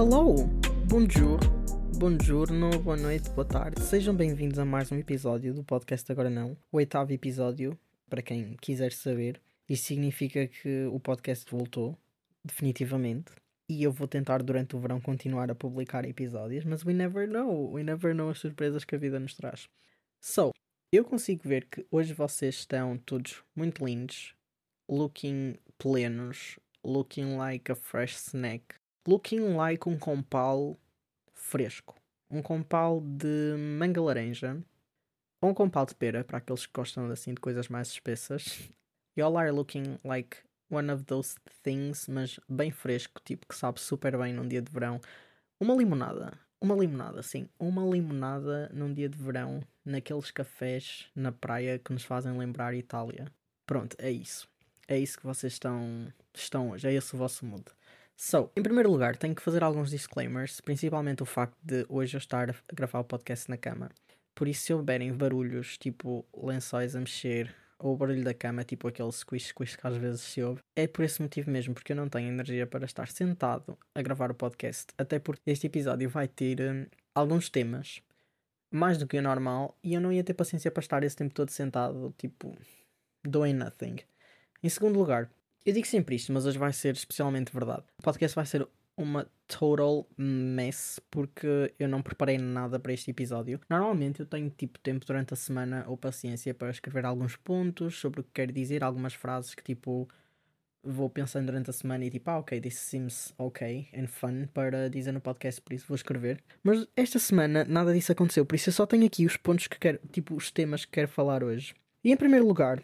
hello! Bonjour, buongiorno, boa noite, boa tarde. Sejam bem-vindos a mais um episódio do podcast Agora Não, o oitavo episódio, para quem quiser saber. Isso significa que o podcast voltou, definitivamente. E eu vou tentar durante o verão continuar a publicar episódios, mas we never know, we never know as surpresas que a vida nos traz. So, eu consigo ver que hoje vocês estão todos muito lindos, looking plenos, looking like a fresh snack, looking like um compal fresco. Um compal de manga laranja, ou um compal de pera, para aqueles que gostam assim de coisas mais espessas. Y'all are looking like one of those things, mas bem fresco, tipo que sabe super bem num dia de verão. Uma limonada. Uma limonada, sim. Uma limonada num dia de verão, naqueles cafés na praia que nos fazem lembrar Itália. Pronto, é isso. É isso que vocês estão, estão hoje. É esse o vosso mood. So, em primeiro lugar, tenho que fazer alguns disclaimers, principalmente o facto de hoje eu estar a gravar o podcast na cama. Por isso, se houverem barulhos, tipo lençóis a mexer, ou o barulho da cama, tipo aquele squish squish que às vezes se ouve, é por esse motivo mesmo, porque eu não tenho energia para estar sentado a gravar o podcast. Até porque este episódio vai ter hum, alguns temas, mais do que o normal, e eu não ia ter paciência para estar esse tempo todo sentado, tipo, doing nothing. Em segundo lugar, eu digo sempre isto, mas hoje vai ser especialmente verdade. O podcast vai ser uma total mess porque eu não preparei nada para este episódio. Normalmente eu tenho tipo tempo durante a semana ou paciência para escrever alguns pontos sobre o que quero dizer, algumas frases que tipo vou pensando durante a semana e tipo, ah, ok, this seems ok and fun para dizer no podcast, por isso vou escrever. Mas esta semana nada disso aconteceu, por isso eu só tenho aqui os pontos que quero, tipo, os temas que quero falar hoje. E em primeiro lugar,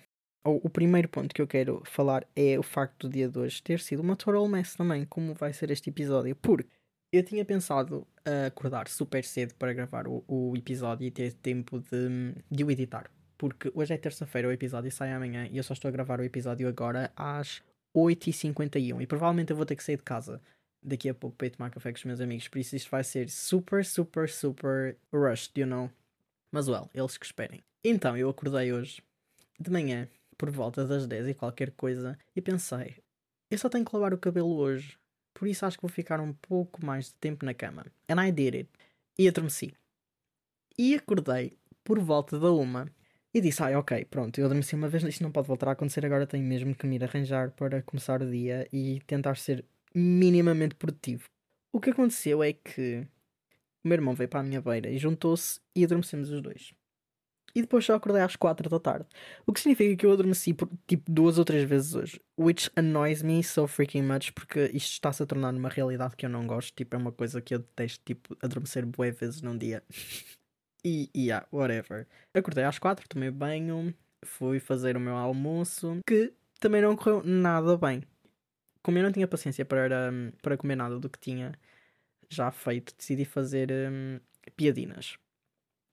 o primeiro ponto que eu quero falar é o facto do dia de hoje ter sido uma total mess também, como vai ser este episódio, porque eu tinha pensado a acordar super cedo para gravar o, o episódio e ter tempo de, de o editar. Porque hoje é terça-feira, o episódio sai amanhã e eu só estou a gravar o episódio agora às 8h51 e provavelmente eu vou ter que sair de casa daqui a pouco para ir tomar café com os meus amigos. Por isso isto vai ser super, super, super rushed, you know? Mas well, eles que esperem. Então eu acordei hoje de manhã por volta das 10 e qualquer coisa e pensei, eu só tenho que lavar o cabelo hoje, por isso acho que vou ficar um pouco mais de tempo na cama. And I did it. E adormeci. E acordei por volta da uma e disse, ai, ah, ok, pronto, eu adormeci uma vez, isto não pode voltar a acontecer, agora tenho mesmo que me ir arranjar para começar o dia e tentar ser minimamente produtivo. O que aconteceu é que o meu irmão veio para a minha beira e juntou-se e adormecemos os dois e depois só acordei às 4 da tarde. O que significa que eu adormeci por tipo duas ou três vezes hoje. Which annoys me so freaking much porque isto está-se a tornar uma realidade que eu não gosto. Tipo, é uma coisa que eu detesto, tipo, adormecer bué vezes num dia. e, yeah, whatever. Acordei às 4, tomei banho, fui fazer o meu almoço, que também não correu nada bem. Como eu não tinha paciência para, para comer nada do que tinha já feito, decidi fazer um, piadinas.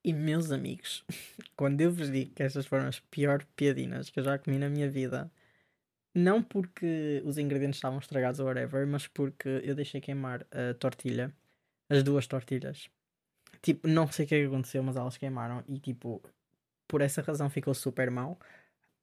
E meus amigos, quando eu vos digo que estas foram as piores piadinas que eu já comi na minha vida, não porque os ingredientes estavam estragados ou whatever, mas porque eu deixei queimar a tortilha, as duas tortilhas. Tipo, não sei o que, é aconteceu, mas elas queimaram e tipo, por essa razão ficou super mal.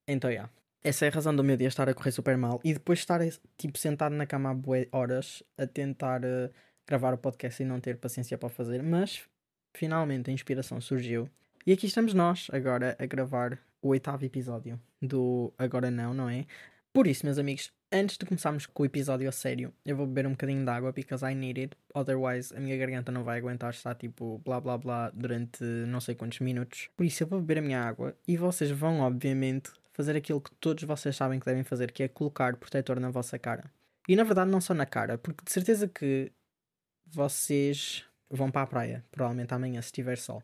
Então, já. Yeah. Essa é a razão do meu dia estar a correr super mal e depois estar tipo sentado na cama há horas a tentar uh, gravar o podcast e não ter paciência para fazer, mas finalmente a inspiração surgiu. E aqui estamos nós, agora, a gravar o oitavo episódio do Agora Não, não é? Por isso, meus amigos, antes de começarmos com o episódio a sério, eu vou beber um bocadinho de água because I need it. Otherwise, a minha garganta não vai aguentar estar tipo blá blá blá durante não sei quantos minutos. Por isso, eu vou beber a minha água e vocês vão, obviamente, fazer aquilo que todos vocês sabem que devem fazer, que é colocar protetor na vossa cara. E na verdade, não só na cara, porque de certeza que vocês vão para a praia, provavelmente amanhã, se tiver sol.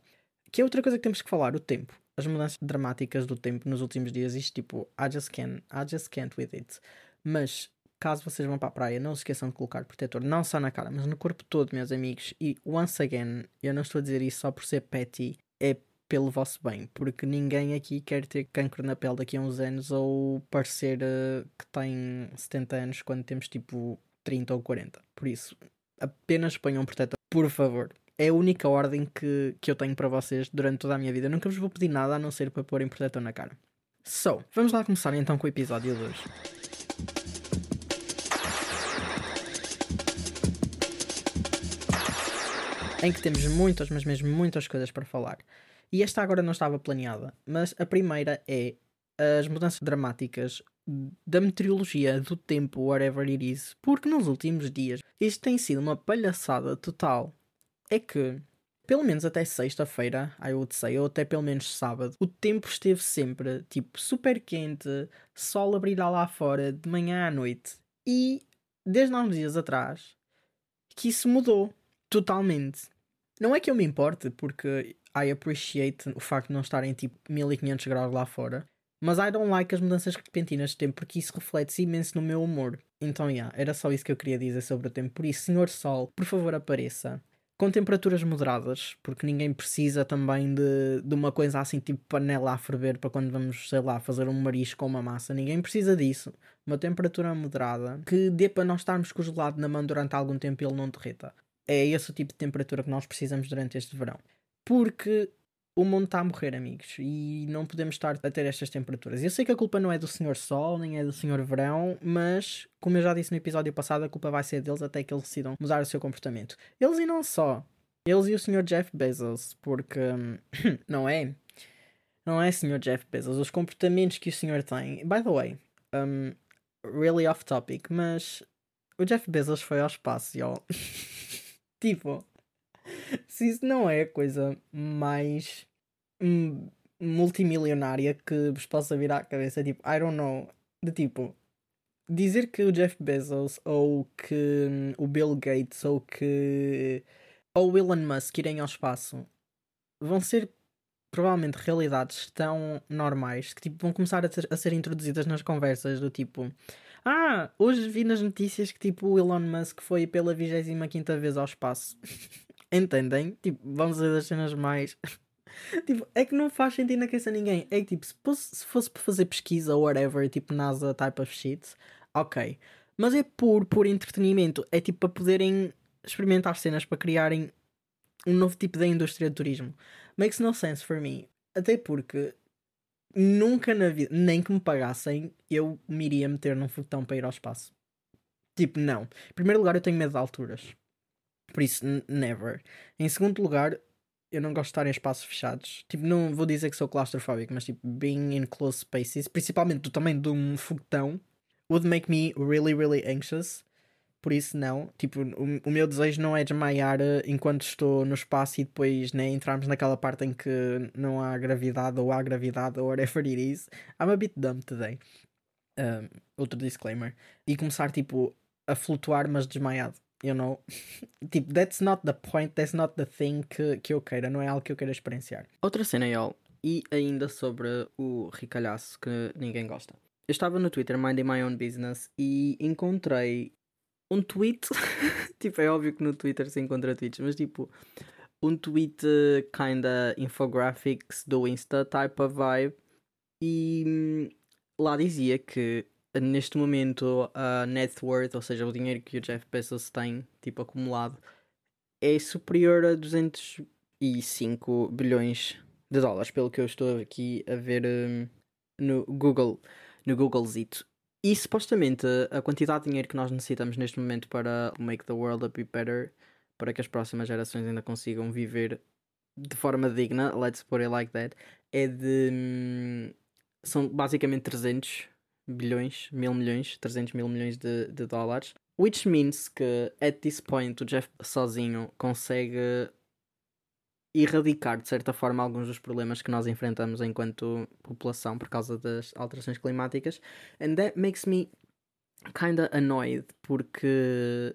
Que é outra coisa que temos que falar, o tempo. As mudanças dramáticas do tempo nos últimos dias, isto tipo, I just can't, I just can't with it. Mas, caso vocês vão para a praia, não se esqueçam de colocar protetor, não só na cara, mas no corpo todo, meus amigos. E, once again, eu não estou a dizer isso só por ser petty, é pelo vosso bem, porque ninguém aqui quer ter cancro na pele daqui a uns anos ou parecer uh, que tem 70 anos quando temos tipo 30 ou 40. Por isso, apenas ponham um protetor por favor. É a única ordem que, que eu tenho para vocês durante toda a minha vida. Eu nunca vos vou pedir nada a não ser para porem protetor na cara. So, vamos lá começar então com o episódio de hoje. em que temos muitas, mas mesmo muitas coisas para falar. E esta agora não estava planeada, mas a primeira é as mudanças dramáticas da meteorologia, do tempo, whatever it is, porque nos últimos dias isto tem sido uma palhaçada total. É que, pelo menos até sexta-feira, I would say, ou até pelo menos sábado, o tempo esteve sempre tipo super quente, sol a brilhar lá fora, de manhã à noite. E desde há uns dias atrás que isso mudou totalmente. Não é que eu me importe, porque I appreciate o facto de não estarem tipo 1500 graus lá fora. Mas I don't like as mudanças repentinas de tempo porque isso reflete-se imenso no meu humor. Então, yeah, era só isso que eu queria dizer sobre o tempo. Por isso, Senhor Sol, por favor, apareça. Com temperaturas moderadas, porque ninguém precisa também de, de uma coisa assim tipo panela a ferver para quando vamos, sei lá, fazer um marisco ou uma massa. Ninguém precisa disso. Uma temperatura moderada que dê para nós estarmos com o gelado na mão durante algum tempo e ele não derreta. É esse o tipo de temperatura que nós precisamos durante este verão. Porque o mundo está a morrer, amigos, e não podemos estar a ter estas temperaturas. Eu sei que a culpa não é do Senhor Sol, nem é do Senhor Verão, mas, como eu já disse no episódio passado, a culpa vai ser deles até que eles decidam mudar o seu comportamento. Eles e não só. Eles e o Senhor Jeff Bezos, porque, não é? Não é, Senhor Jeff Bezos. Os comportamentos que o senhor tem. By the way, um, really off topic, mas o Jeff Bezos foi ao espaço, y'all. tipo, se isso não é a coisa mais hum, multimilionária que vos possa vir à cabeça, tipo, I don't know, de tipo, dizer que o Jeff Bezos ou que hum, o Bill Gates ou que ou o Elon Musk irem ao espaço vão ser provavelmente realidades tão normais que tipo, vão começar a, ter, a ser introduzidas nas conversas do tipo ah, hoje vi nas notícias que tipo o Elon Musk foi pela 25 vez ao espaço. Entendem? Tipo, vamos dizer das cenas mais. tipo, é que não faz sentido na cabeça ninguém. É que tipo, se fosse, se fosse para fazer pesquisa ou whatever, tipo NASA type of shit, ok. Mas é por, por entretenimento. É tipo para poderem experimentar cenas para criarem um novo tipo de indústria de turismo. Makes no sense for me. Até porque nunca na vida, nem que me pagassem, eu me iria meter num foguetão para ir ao espaço. Tipo, não. Em primeiro lugar, eu tenho medo de alturas. Por isso, never. Em segundo lugar, eu não gosto de estar em espaços fechados. Tipo, não vou dizer que sou claustrofóbico, mas tipo, being in close spaces, principalmente do tamanho de um foguetão, would make me really, really anxious. Por isso, não. Tipo, o, o meu desejo não é desmaiar eh, enquanto estou no espaço e depois né, entrarmos naquela parte em que não há gravidade ou há gravidade ou whatever it is. I'm a bit dumb today. Um, outro disclaimer. E começar, tipo, a flutuar, mas desmaiado. You know? tipo, that's not the point, that's not the thing que, que eu queira, não é algo que eu queira experienciar. Outra cena, y'all. E ainda sobre o ricalhaço que ninguém gosta. Eu estava no Twitter, Minding My Own Business, e encontrei um tweet. tipo, é óbvio que no Twitter se encontra tweets, mas tipo, um tweet kinda infographics do Insta type of vibe. E hum, lá dizia que neste momento a net worth, ou seja, o dinheiro que o Jeff Bezos tem, tipo, acumulado, é superior a 205 bilhões de dólares, pelo que eu estou aqui a ver um, no Google, no Googlezito. E supostamente a quantidade de dinheiro que nós necessitamos neste momento para make the world a bit better, para que as próximas gerações ainda consigam viver de forma digna, let's put it like that, é de. Hum, são basicamente 300 bilhões, mil milhões, 300 mil milhões de, de dólares. Which means que, at this point, o Jeff sozinho consegue erradicar, de certa forma, alguns dos problemas que nós enfrentamos enquanto população por causa das alterações climáticas. And that makes me kinda annoyed, porque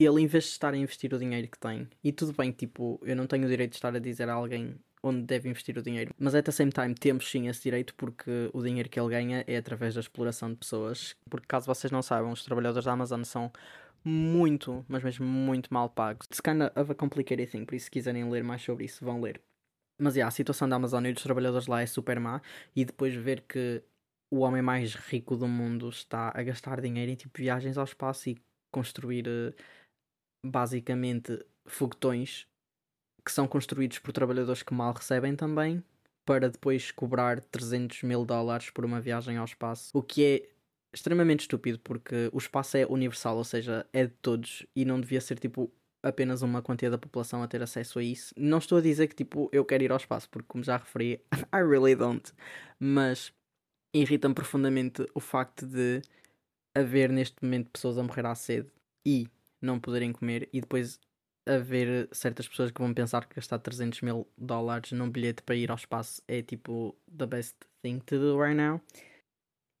ele, em vez de estar a investir o dinheiro que tem, e tudo bem, tipo, eu não tenho o direito de estar a dizer a alguém onde deve investir o dinheiro. Mas at the same time temos sim esse direito porque o dinheiro que ele ganha é através da exploração de pessoas. Porque caso vocês não saibam, os trabalhadores da Amazon são muito, mas mesmo muito mal pagos. It's kind of a complicated thing, por isso se quiserem ler mais sobre isso, vão ler. Mas yeah, a situação da Amazon e dos trabalhadores lá é super má e depois ver que o homem mais rico do mundo está a gastar dinheiro em tipo viagens ao espaço e construir eh, basicamente foguetões que são construídos por trabalhadores que mal recebem também, para depois cobrar 300 mil dólares por uma viagem ao espaço, o que é extremamente estúpido porque o espaço é universal, ou seja, é de todos e não devia ser tipo apenas uma quantia da população a ter acesso a isso. Não estou a dizer que tipo eu quero ir ao espaço, porque como já referi, I really don't. Mas irrita-me profundamente o facto de haver neste momento pessoas a morrer à sede e não poderem comer e depois haver certas pessoas que vão pensar que gastar 300 mil dólares num bilhete para ir ao espaço é tipo the best thing to do right now.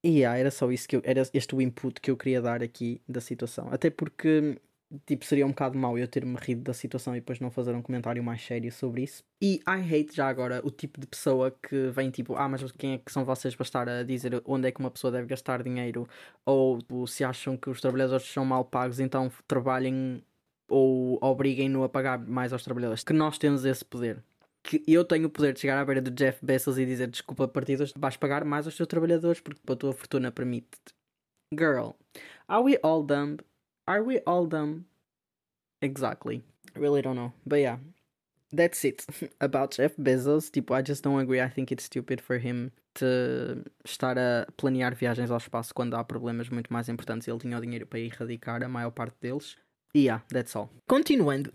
E yeah, era só isso que eu, era este o input que eu queria dar aqui da situação. Até porque tipo, seria um bocado mau eu ter-me rido da situação e depois não fazer um comentário mais sério sobre isso. E I hate já agora o tipo de pessoa que vem tipo, ah, mas quem é que são vocês para estar a dizer onde é que uma pessoa deve gastar dinheiro? Ou tipo, se acham que os trabalhadores são mal pagos, então trabalhem ou obriguem-no a pagar mais aos trabalhadores. Que nós temos esse poder. Que eu tenho o poder de chegar à beira do Jeff Bezos e dizer desculpa, partidos, vais pagar mais aos teus trabalhadores porque a tua fortuna permite-te. Girl, are we all dumb? Are we all dumb? Exactly. Really don't know. But yeah, that's it about Jeff Bezos. Tipo, I just don't agree. I think it's stupid for him to estar a planear viagens ao espaço quando há problemas muito mais importantes. Ele tinha o dinheiro para erradicar a maior parte deles. Yeah, that's all. Continuando.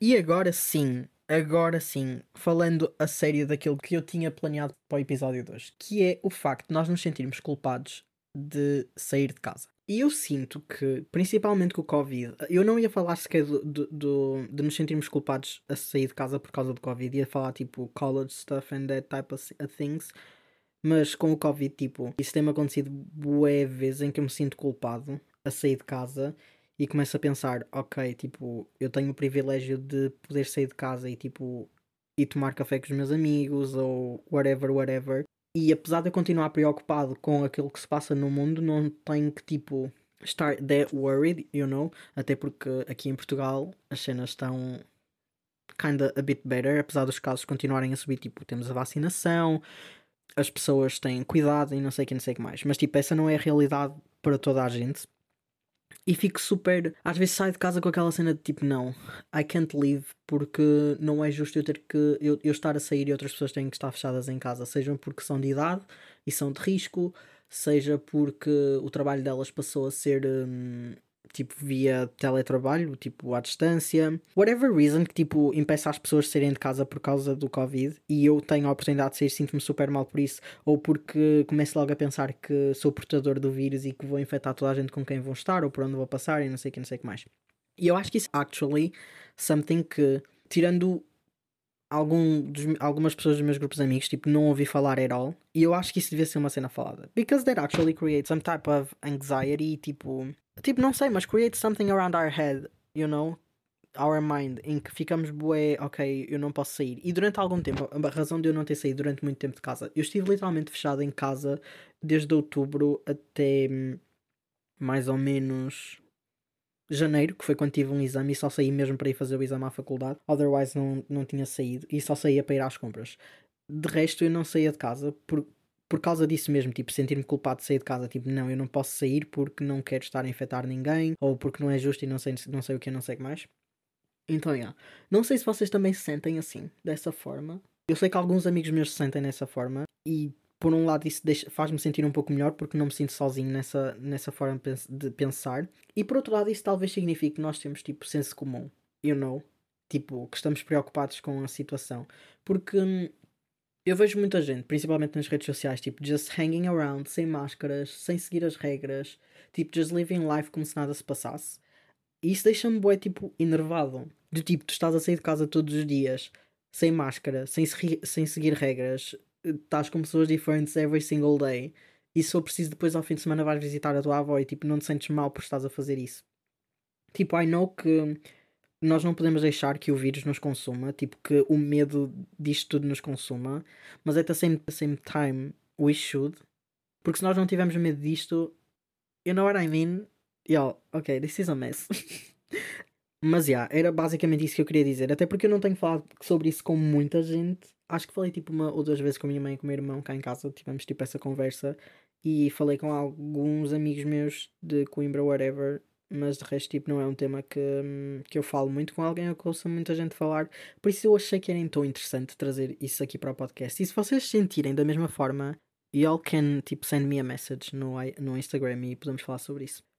E agora sim, agora sim, falando a sério daquilo que eu tinha planeado para o episódio 2, que é o facto de nós nos sentirmos culpados de sair de casa. E eu sinto que, principalmente com o Covid, eu não ia falar sequer do, do, do, de nos sentirmos culpados a sair de casa por causa do Covid, ia falar tipo college stuff and that type of things. Mas com o Covid, tipo, isso tem-me acontecido bué vezes em que eu me sinto culpado a sair de casa e começo a pensar, ok, tipo, eu tenho o privilégio de poder sair de casa e tipo ir tomar café com os meus amigos ou whatever, whatever. E apesar de eu continuar preocupado com aquilo que se passa no mundo, não tenho que, tipo, estar that worried, you know? Até porque aqui em Portugal as cenas estão kinda a bit better, apesar dos casos continuarem a subir. Tipo, temos a vacinação, as pessoas têm cuidado e não sei o que, não sei o que mais. Mas, tipo, essa não é a realidade para toda a gente. E fico super. Às vezes saio de casa com aquela cena de tipo, não, I can't leave porque não é justo eu ter que. Eu, eu estar a sair e outras pessoas têm que estar fechadas em casa, sejam porque são de idade e são de risco, seja porque o trabalho delas passou a ser. Hum, tipo via teletrabalho, tipo à distância, whatever reason que tipo impeça as pessoas de saírem de casa por causa do Covid e eu tenho a oportunidade de sair, sinto-me super mal por isso, ou porque começo logo a pensar que sou portador do vírus e que vou infectar toda a gente com quem vou estar ou por onde vou passar e não sei o que, não sei o que mais. E eu acho que isso actually something que, tirando algum dos, algumas pessoas dos meus grupos de amigos, tipo, não ouvi falar at all. E eu acho que isso devia ser uma cena falada. Because that actually creates some type of anxiety, tipo, Tipo, não sei, mas create something around our head, you know? Our mind, em que ficamos bué, ok, eu não posso sair. E durante algum tempo, a razão de eu não ter saído durante muito tempo de casa, eu estive literalmente fechado em casa desde outubro até hum, mais ou menos janeiro, que foi quando tive um exame e só saí mesmo para ir fazer o exame à faculdade. Otherwise não, não tinha saído e só saía para ir às compras. De resto eu não saía de casa por, por causa disso mesmo, tipo, sentir-me culpado de sair de casa, tipo, não, eu não posso sair porque não quero estar a infectar ninguém, ou porque não é justo e não sei, não sei o que, não sei mais. Então, yeah. não sei se vocês também se sentem assim, dessa forma. Eu sei que alguns amigos meus se sentem dessa forma, e por um lado isso faz-me sentir um pouco melhor porque não me sinto sozinho nessa, nessa forma de pensar, e por outro lado isso talvez signifique que nós temos, tipo, senso comum, you know? Tipo, que estamos preocupados com a situação. Porque hum, eu vejo muita gente, principalmente nas redes sociais, tipo, just hanging around, sem máscaras, sem seguir as regras, tipo, just living life como se nada se passasse. E isso deixa-me, bué, tipo, enervado. Do tipo, tu estás a sair de casa todos os dias, sem máscara, sem, sem seguir regras, estás com pessoas diferentes every single day, e se for preciso depois ao fim de semana vais visitar a tua avó e, tipo, não te sentes mal por estás a fazer isso. Tipo, I know que nós não podemos deixar que o vírus nos consuma, tipo que o medo disto tudo nos consuma, mas at the same, the same time we should, porque se nós não tivermos medo disto, you know what I mean? Yo, ok, this is a mess. mas yeah, era basicamente isso que eu queria dizer, até porque eu não tenho falado sobre isso com muita gente. Acho que falei tipo uma ou duas vezes com a minha mãe e com o meu irmão cá em casa, tivemos tipo essa conversa e falei com alguns amigos meus de Coimbra, whatever, mas de resto tipo, não é um tema que, que eu falo muito com alguém ou que ouço muita gente falar, por isso eu achei que era então interessante trazer isso aqui para o podcast. E se vocês sentirem da mesma forma, y'all can tipo, send me a message no, no Instagram e podemos falar sobre isso.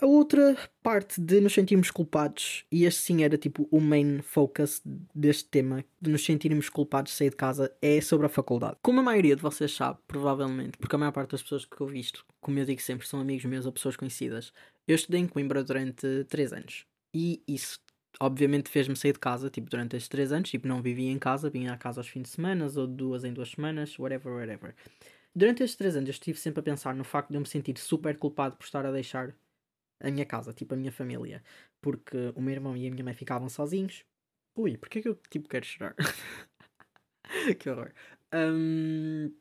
A outra parte de nos sentirmos culpados, e este sim era tipo o main focus deste tema, de nos sentirmos culpados de sair de casa, é sobre a faculdade. Como a maioria de vocês sabe, provavelmente, porque a maior parte das pessoas que eu visto, como eu digo sempre, são amigos meus ou pessoas conhecidas, eu estudei em Coimbra durante 3 anos. E isso, obviamente, fez-me sair de casa, tipo, durante estes 3 anos, tipo, não vivia em casa, vinha à casa aos fins de semana, ou duas em duas semanas, whatever, whatever. Durante estes 3 anos eu estive sempre a pensar no facto de eu me sentir super culpado por estar a deixar a minha casa, tipo a minha família, porque o meu irmão e a minha mãe ficavam sozinhos. Ui, porquê que eu tipo quero chorar? que horror. Um,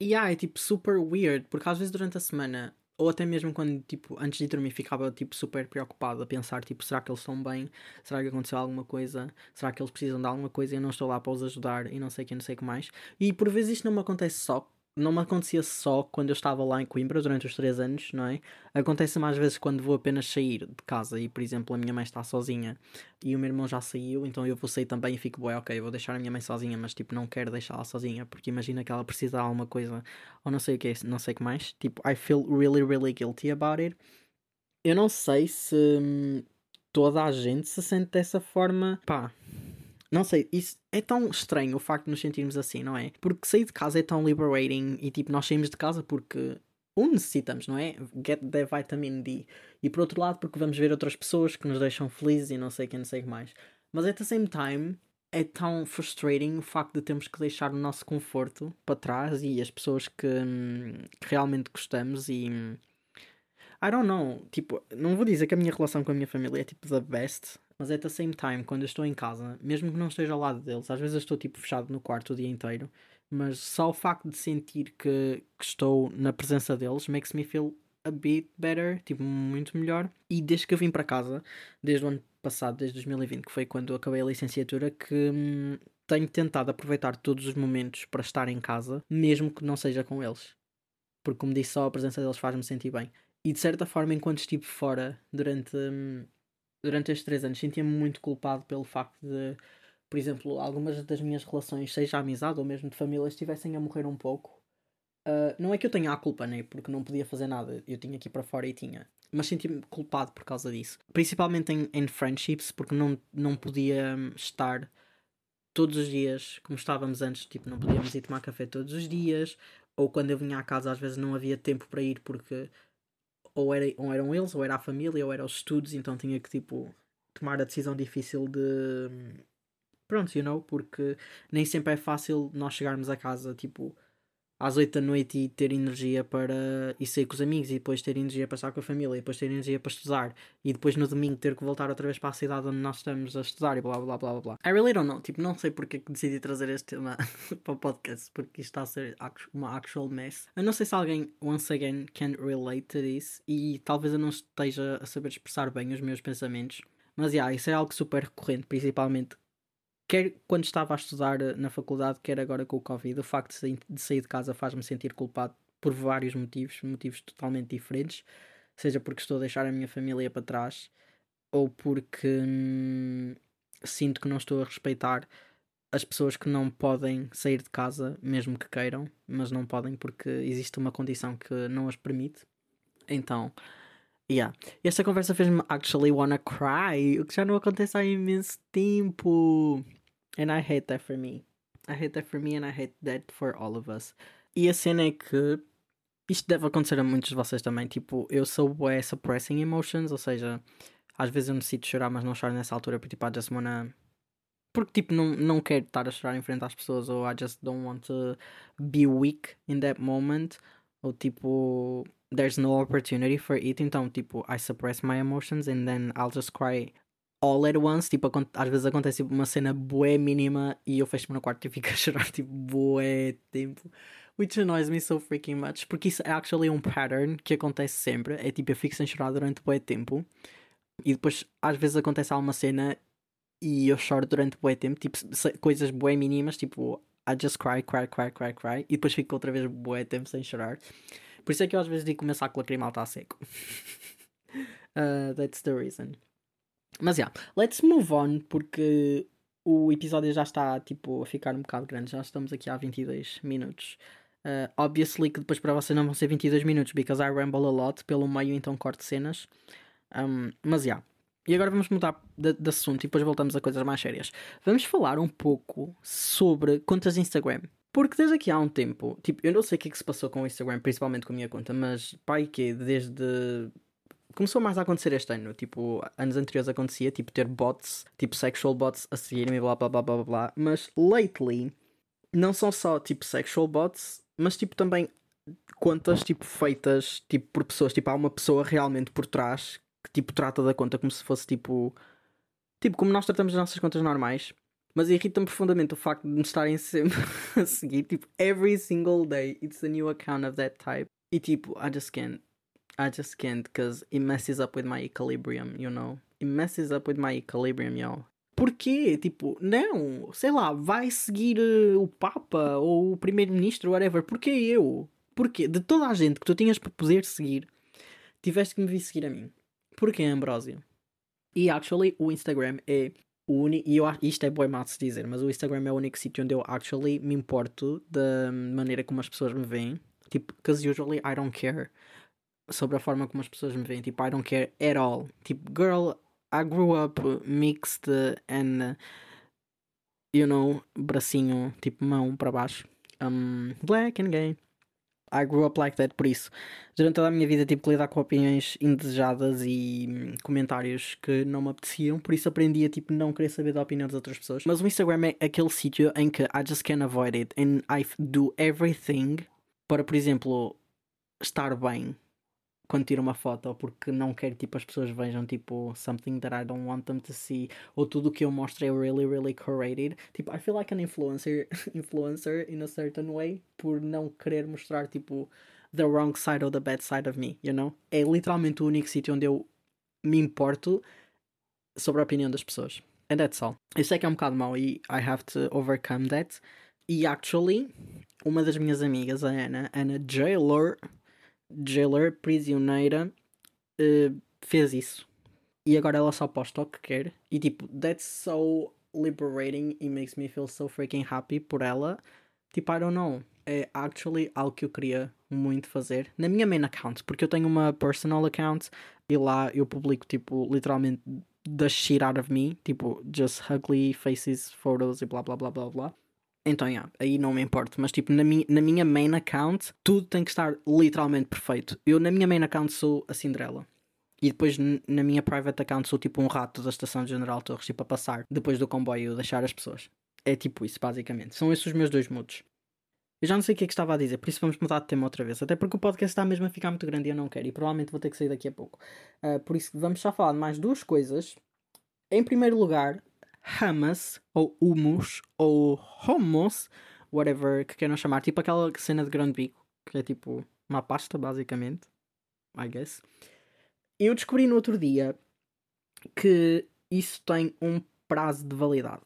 e yeah, é tipo super weird, porque às vezes durante a semana, ou até mesmo quando, tipo, antes de dormir, ficava tipo super preocupado a pensar, tipo, será que eles estão bem? Será que aconteceu alguma coisa? Será que eles precisam de alguma coisa e eu não estou lá para os ajudar e não sei o que, não sei o que mais? E por vezes isto não me acontece só não me acontecia só quando eu estava lá em Coimbra durante os 3 anos, não é? Acontece mais vezes quando vou apenas sair de casa e, por exemplo, a minha mãe está sozinha e o meu irmão já saiu, então eu vou sair também e fico, ok, eu vou deixar a minha mãe sozinha, mas tipo, não quero deixá-la sozinha porque imagina que ela precisa de alguma coisa ou não sei o que, não sei o que mais. Tipo, I feel really, really guilty about it. Eu não sei se hum, toda a gente se sente dessa forma, pá não sei, isso é tão estranho o facto de nos sentirmos assim, não é? Porque sair de casa é tão liberating e tipo, nós saímos de casa porque um necessitamos, não é? Get the vitamin D. E por outro lado, porque vamos ver outras pessoas que nos deixam felizes e não sei quem, não sei o que mais. Mas at the same time, é tão frustrating o facto de termos que deixar o nosso conforto para trás e as pessoas que, que realmente gostamos e. I don't know, tipo, não vou dizer que a minha relação com a minha família é tipo the best, mas at the same time, quando eu estou em casa, mesmo que não esteja ao lado deles, às vezes eu estou tipo fechado no quarto o dia inteiro, mas só o facto de sentir que, que estou na presença deles makes me feel a bit better, tipo, muito melhor. E desde que eu vim para casa, desde o ano passado, desde 2020, que foi quando eu acabei a licenciatura, que hum, tenho tentado aproveitar todos os momentos para estar em casa, mesmo que não seja com eles. Porque, como disse, só a presença deles faz-me sentir bem. E de certa forma, enquanto estive fora durante. Hum, durante estes três anos sentia-me muito culpado pelo facto de, por exemplo, algumas das minhas relações, seja amizade ou mesmo de família, estivessem a morrer um pouco. Uh, não é que eu tenha a culpa, né? Porque não podia fazer nada. Eu tinha ir para fora e tinha. Mas sentia-me culpado por causa disso. Principalmente em, em friendships, porque não, não podia estar todos os dias como estávamos antes. Tipo, não podíamos ir tomar café todos os dias. Ou quando eu vinha à casa, às vezes não havia tempo para ir porque ou, era, ou eram eles, ou era a família, ou eram os estudos, então tinha que tipo tomar a decisão difícil de pronto, you know, porque nem sempre é fácil nós chegarmos a casa tipo às 8 da noite e ter energia para ir sair com os amigos e depois ter energia para estar com a família e depois ter energia para estudar e depois no domingo ter que voltar outra vez para a cidade onde nós estamos a estudar e blá blá blá blá blá. I really don't know, tipo, não sei porque que decidi trazer este tema para o podcast porque isto está a ser uma actual mess. Eu não sei se alguém, once again, can relate to this e talvez eu não esteja a saber expressar bem os meus pensamentos. Mas, yeah, isso é algo super recorrente, principalmente quer quando estava a estudar eh, na faculdade, quer agora com o Covid, o facto de sair de casa faz-me sentir culpado por vários motivos, motivos totalmente diferentes, seja porque estou a deixar a minha família para trás ou porque hum, sinto que não estou a respeitar as pessoas que não podem sair de casa, mesmo que queiram, mas não podem porque existe uma condição que não as permite. Então, yeah. Esta conversa fez-me actually wanna cry, o que já não acontece há imenso tempo. And I hate that for me. I hate that for me and I hate that for all of us. E a cena é que isto deve acontecer a muitos de vocês também. Tipo, eu sou bué suppressing emotions, ou seja, às vezes eu necessito chorar, mas não choro nessa altura porque tipo, I just. Porque tipo, não, não quero estar a chorar em frente às pessoas, ou I just don't want to be weak in that moment, ou tipo, there's no opportunity for it, então tipo, I suppress my emotions and then I'll just cry all at once, tipo, às vezes acontece uma cena bué mínima e eu fecho-me no quarto e fico a chorar tipo bué tempo. Which annoys me so freaking much. Porque isso é actually um pattern que acontece sempre. É tipo, eu fico sem chorar durante bué tempo. E depois, às vezes acontece alguma cena e eu choro durante bué tempo. Tipo, coisas bué mínimas, tipo, I just cry, cry, cry, cry, cry. E depois fico outra vez bué tempo sem chorar. Por isso é que eu às vezes digo que o meu saco lacrimal está seco. uh, that's the reason. Mas já, yeah, let's move on porque o episódio já está tipo a ficar um bocado grande, já estamos aqui há 22 minutos. Uh, obviously que depois para vocês não vão ser 22 minutos, because I ramble a lot pelo meio, então corto cenas. Um, mas já. Yeah. E agora vamos mudar de, de, assunto e depois voltamos a coisas mais sérias. Vamos falar um pouco sobre contas de Instagram. Porque desde aqui há um tempo, tipo, eu não sei o que é que se passou com o Instagram, principalmente com a minha conta, mas pai que desde começou mais a acontecer este ano. Tipo, anos anteriores acontecia, tipo, ter bots, tipo, sexual bots a seguirem blá blá blá blá blá. Mas lately, não são só tipo sexual bots, mas tipo também contas tipo feitas tipo por pessoas. Tipo, há uma pessoa realmente por trás que tipo trata da conta como se fosse tipo. Tipo, como nós tratamos as nossas contas normais. Mas irrita-me profundamente o facto de me estarem sempre a seguir, tipo, every single day it's a new account of that type. E tipo, I just can't. I just can't because it messes up with my equilibrium, you know? It messes up with my equilibrium, y'all. Porquê? Tipo, não, sei lá, vai seguir uh, o Papa ou o Primeiro-Ministro, whatever. Porquê eu? Porquê? De toda a gente que tu tinhas para poder seguir, tiveste que me vir seguir a mim. Porquê, Ambrósio? E actually, o Instagram é o único. E eu, isto é boi mato se dizer, mas o Instagram é o único sítio onde eu actually me importo da maneira como as pessoas me veem. Tipo, because usually I don't care sobre a forma como as pessoas me veem. Tipo, I don't care at all. Tipo, girl, I grew up mixed and, you know, bracinho, tipo, mão para baixo. Um, black and gay. I grew up like that, por isso, durante toda a minha vida tive que lidar com opiniões indesejadas e hum, comentários que não me apeteciam, por isso aprendi a tipo não querer saber da opinião das outras pessoas. Mas o Instagram é aquele sítio em que I just can't avoid it and I do everything para, por exemplo, estar bem quando tiro uma foto, ou porque não quero tipo as pessoas vejam tipo something that I don't want them to see, ou tudo o que eu mostro é really, really curated. Tipo, I feel like an influencer, influencer in a certain way, por não querer mostrar tipo the wrong side or the bad side of me, you know? É literalmente o único sítio onde eu me importo sobre a opinião das pessoas. And that's all. Eu sei que é um bocado mau e I have to overcome that. E actually, uma das minhas amigas, a Ana, Ana Jailor, jailer, prisioneira, uh, fez isso. E agora ela só posta o que quer. E tipo, that's so liberating e makes me feel so freaking happy por ela. Tipo, I don't know. É actually algo que eu queria muito fazer na minha main account, porque eu tenho uma personal account e lá eu publico, tipo, literalmente the shit out of me, tipo, just ugly faces, photos e blá blá blá blá blá. Então, yeah, aí não me importo. Mas, tipo, na, mi na minha main account, tudo tem que estar literalmente perfeito. Eu, na minha main account, sou a Cinderela. E depois, na minha private account, sou tipo um rato da estação de General Torres, tipo, a passar depois do comboio, deixar as pessoas. É tipo isso, basicamente. São esses os meus dois modos. Eu já não sei o que é que estava a dizer, por isso vamos mudar de tema outra vez. Até porque o podcast está mesmo a ficar muito grande e eu não quero. E provavelmente vou ter que sair daqui a pouco. Uh, por isso, vamos só falar de mais duas coisas. Em primeiro lugar, hummus, ou humus, ou hummus, whatever que queiram chamar, tipo aquela cena de grande bico, que é tipo uma pasta, basicamente, I guess. Eu descobri no outro dia que isso tem um prazo de validade.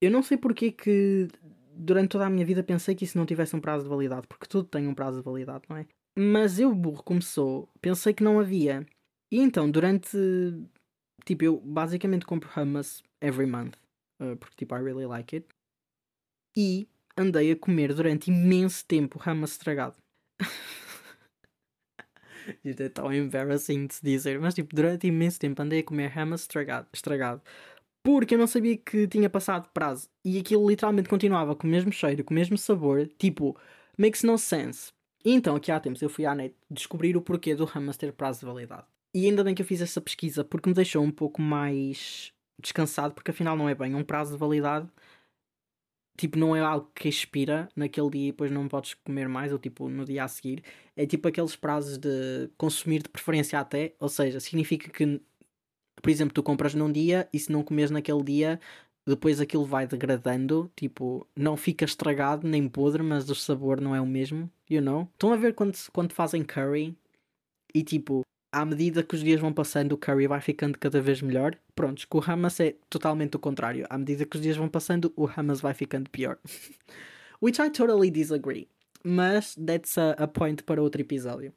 Eu não sei porque que durante toda a minha vida pensei que isso não tivesse um prazo de validade, porque tudo tem um prazo de validade, não é? Mas eu, burro, começou, pensei que não havia. E então, durante tipo, eu basicamente compro hummus every month. Uh, porque, tipo, I really like it. E andei a comer durante imenso tempo hummus estragado. Isto é tão embarrassing de se dizer, mas tipo, durante imenso tempo andei a comer hummus estragado, estragado. Porque eu não sabia que tinha passado prazo. E aquilo literalmente continuava com o mesmo cheiro, com o mesmo sabor. Tipo, makes no sense. E então, aqui há tempos, eu fui à net descobrir o porquê do hummus ter prazo de validade. E ainda bem que eu fiz essa pesquisa porque me deixou um pouco mais descansado, porque afinal não é bem um prazo de validade. Tipo, não é algo que expira naquele dia e depois não podes comer mais, ou tipo no dia a seguir. É tipo aqueles prazos de consumir de preferência até, ou seja, significa que, por exemplo, tu compras num dia e se não comes naquele dia, depois aquilo vai degradando, tipo, não fica estragado nem podre, mas o sabor não é o mesmo, you know? Estão a ver quando, quando fazem curry e tipo, à medida que os dias vão passando, o curry vai ficando cada vez melhor. Prontos, com o hummus é totalmente o contrário. À medida que os dias vão passando, o hummus vai ficando pior. Which I totally disagree. Mas that's a, a point para outro episódio.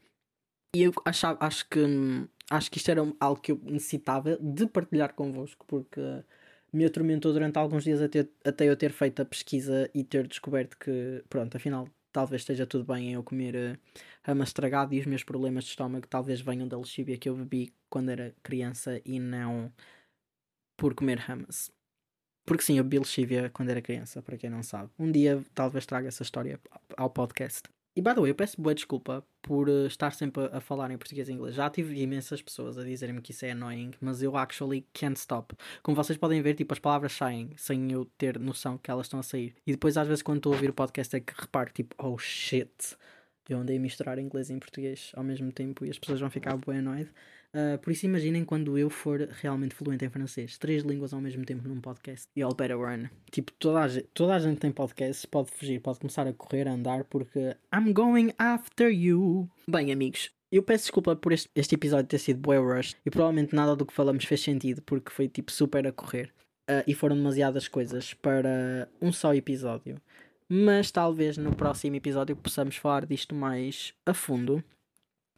E eu achava, acho que acho que isto era algo que eu necessitava de partilhar convosco, porque me atormentou durante alguns dias até, até eu ter feito a pesquisa e ter descoberto que, pronto, afinal talvez esteja tudo bem em eu comer uh, rama estragado e os meus problemas de estômago talvez venham da lexívia que eu bebi quando era criança e não por comer ramas. Porque sim, eu bebi lexívia quando era criança, para quem não sabe. Um dia talvez traga essa história ao podcast. E by the way, eu peço boa desculpa por uh, estar sempre a, falar em português e inglês. Já tive imensas pessoas a dizerem-me que isso é annoying, mas eu actually can't stop. Como vocês podem ver, tipo, as palavras saem sem eu ter noção que elas estão a sair. E depois, às vezes, quando estou a ouvir o podcast, é que reparo, tipo, oh shit. Eu andei a misturar inglês e português ao mesmo tempo e as pessoas vão ficar bem. Uh, por isso imaginem quando eu for realmente fluente em francês. Três línguas ao mesmo tempo num podcast. E all better run. Tipo, toda a, gente, toda a gente tem podcasts, pode fugir, pode começar a correr, a andar, porque I'm going after you. Bem, amigos, eu peço desculpa por este, este episódio ter sido boy rush e provavelmente nada do que falamos fez sentido porque foi tipo super a correr. Uh, e foram demasiadas coisas para um só episódio. Mas talvez no próximo episódio possamos falar disto mais a fundo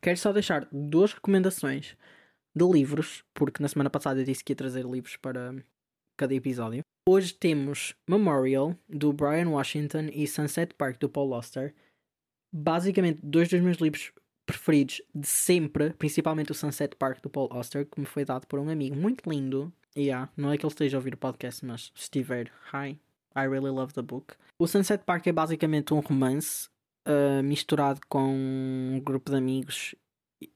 Quero só deixar duas recomendações de livros, porque na semana passada eu disse que ia trazer livros para cada episódio. Hoje temos Memorial, do Brian Washington, e Sunset Park, do Paul Auster. Basicamente, dois dos meus livros preferidos de sempre, principalmente o Sunset Park, do Paul Auster, que me foi dado por um amigo muito lindo. Yeah, não é que ele esteja a ouvir o podcast, mas se estiver, hi, I really love the book. O Sunset Park é basicamente um romance uh, misturado com um grupo de amigos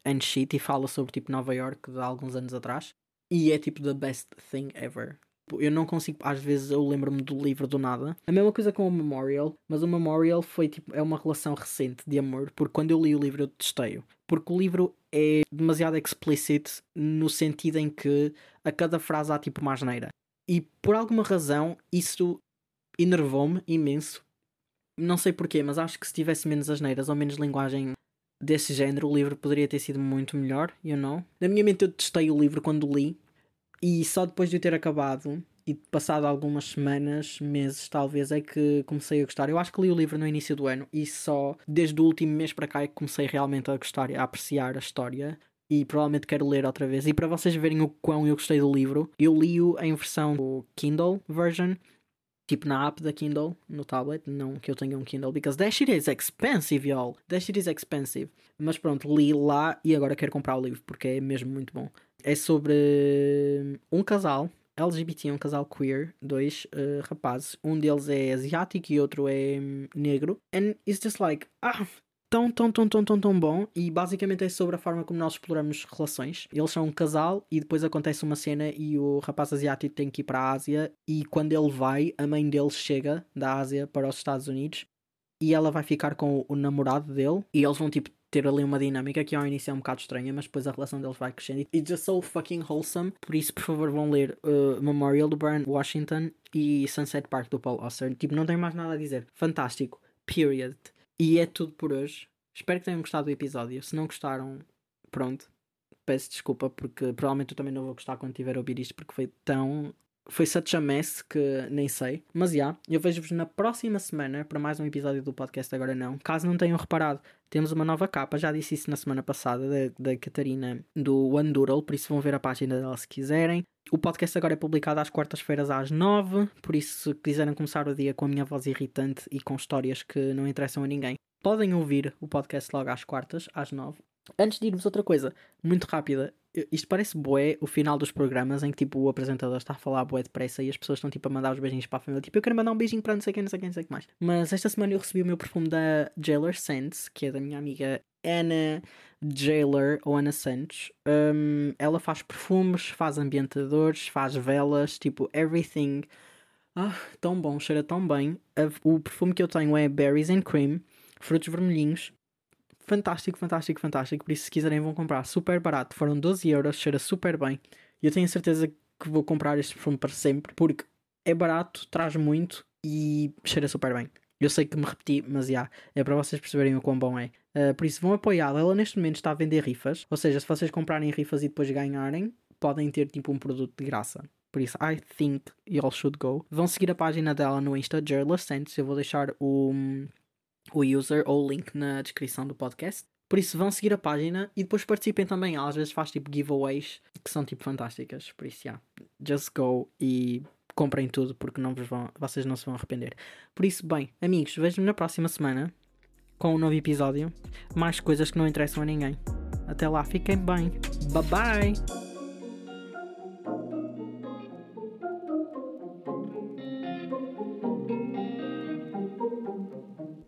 and shit e fala sobre tipo Nova York de alguns anos atrás e é tipo the best thing ever. Eu não consigo, às vezes eu lembro-me do livro do nada. A mesma coisa com o Memorial, mas o Memorial foi tipo, é uma relação recente de amor, porque quando eu li o livro eu testei-o. Porque o livro é demasiado explicit no sentido em que a cada frase há tipo uma asneira. E por alguma razão isso enervou-me imenso não sei porquê, mas acho que se tivesse menos asneiras ou menos linguagem desse género, o livro poderia ter sido muito melhor, you know? Na minha mente eu testei o livro quando li e só depois de eu ter acabado e passado algumas semanas, meses talvez, é que comecei a gostar. Eu acho que li o livro no início do ano e só desde o último mês para cá é que comecei realmente a gostar a apreciar a história. E provavelmente quero ler outra vez. E para vocês verem o quão eu gostei do livro, eu li-o em versão Kindle version tipo na app da Kindle, no tablet, não que eu tenha um Kindle, because that shit is expensive, y'all. That shit is expensive. Mas pronto, li lá e agora quero comprar o livro porque é mesmo muito bom. É sobre um casal LGBT, um casal queer, dois uh, rapazes. Um deles é asiático e outro é um, negro. And it's just like, ah, tão, tão, tão, tão, tão, tão bom e basicamente é sobre a forma como nós exploramos relações. Eles são um casal e depois acontece uma cena e o rapaz asiático tem que ir para a Ásia e quando ele vai, a mãe dele chega da Ásia para os Estados Unidos e ela vai ficar com o namorado dele e eles vão tipo ter ali uma dinâmica que ao início é um bocado estranha, mas depois a relação deles vai crescendo. It's just so fucking wholesome. Por isso, por favor, vão ler uh, Memorial do Brian Washington e Sunset Park do Paul Auster. Tipo, não tenho mais nada a dizer. Fantástico. Period. E é tudo por hoje. Espero que tenham gostado do episódio. Se não gostaram, pronto. Peço desculpa porque provavelmente eu também não vou gostar quando tiver a ouvir isto porque foi tão. Foi such a mess que nem sei. Mas já, yeah, eu vejo-vos na próxima semana para mais um episódio do podcast Agora Não. Caso não tenham reparado, temos uma nova capa. Já disse isso na semana passada da, da Catarina do Doodle, por isso vão ver a página dela se quiserem. O podcast agora é publicado às quartas-feiras às nove, por isso se quiserem começar o dia com a minha voz irritante e com histórias que não interessam a ninguém, podem ouvir o podcast logo às quartas, às nove. Antes de irmos outra coisa, muito rápida, isto parece boé o final dos programas em que tipo o apresentador está a falar boé depressa e as pessoas estão tipo a mandar os beijinhos para a família. Tipo, eu quero mandar um beijinho para não sei quem, não sei quem, não sei o que mais. Mas esta semana eu recebi o meu perfume da Jailer Scents, que é da minha amiga Anna Jailer ou Ana Santos. Um, ela faz perfumes, faz ambientadores, faz velas, tipo everything. Ah, tão bom, cheira tão bem. O perfume que eu tenho é Berries and Cream, frutos vermelhinhos. Fantástico, fantástico, fantástico. Por isso, se quiserem, vão comprar super barato. Foram 12 euros, cheira super bem. E eu tenho certeza que vou comprar este perfume para sempre porque é barato, traz muito e cheira super bem. Eu sei que me repeti, mas já, yeah, é para vocês perceberem o quão bom é. Uh, por isso, vão apoiá-la. Ela neste momento está a vender rifas, ou seja, se vocês comprarem rifas e depois ganharem, podem ter tipo um produto de graça. Por isso, I think you all should go. Vão seguir a página dela no Insta, Jerla Santos. Eu vou deixar o, o user ou o link na descrição do podcast. Por isso, vão seguir a página e depois participem também. Às vezes faz tipo giveaways que são tipo fantásticas. Por isso, yeah, just go e comprem tudo porque não vão, vocês não se vão arrepender. Por isso, bem, amigos, vejo-me na próxima semana. com um novo episódio. Mais coisas que não interessam a ninguém. Até lá, fiquem bem. Bye bye!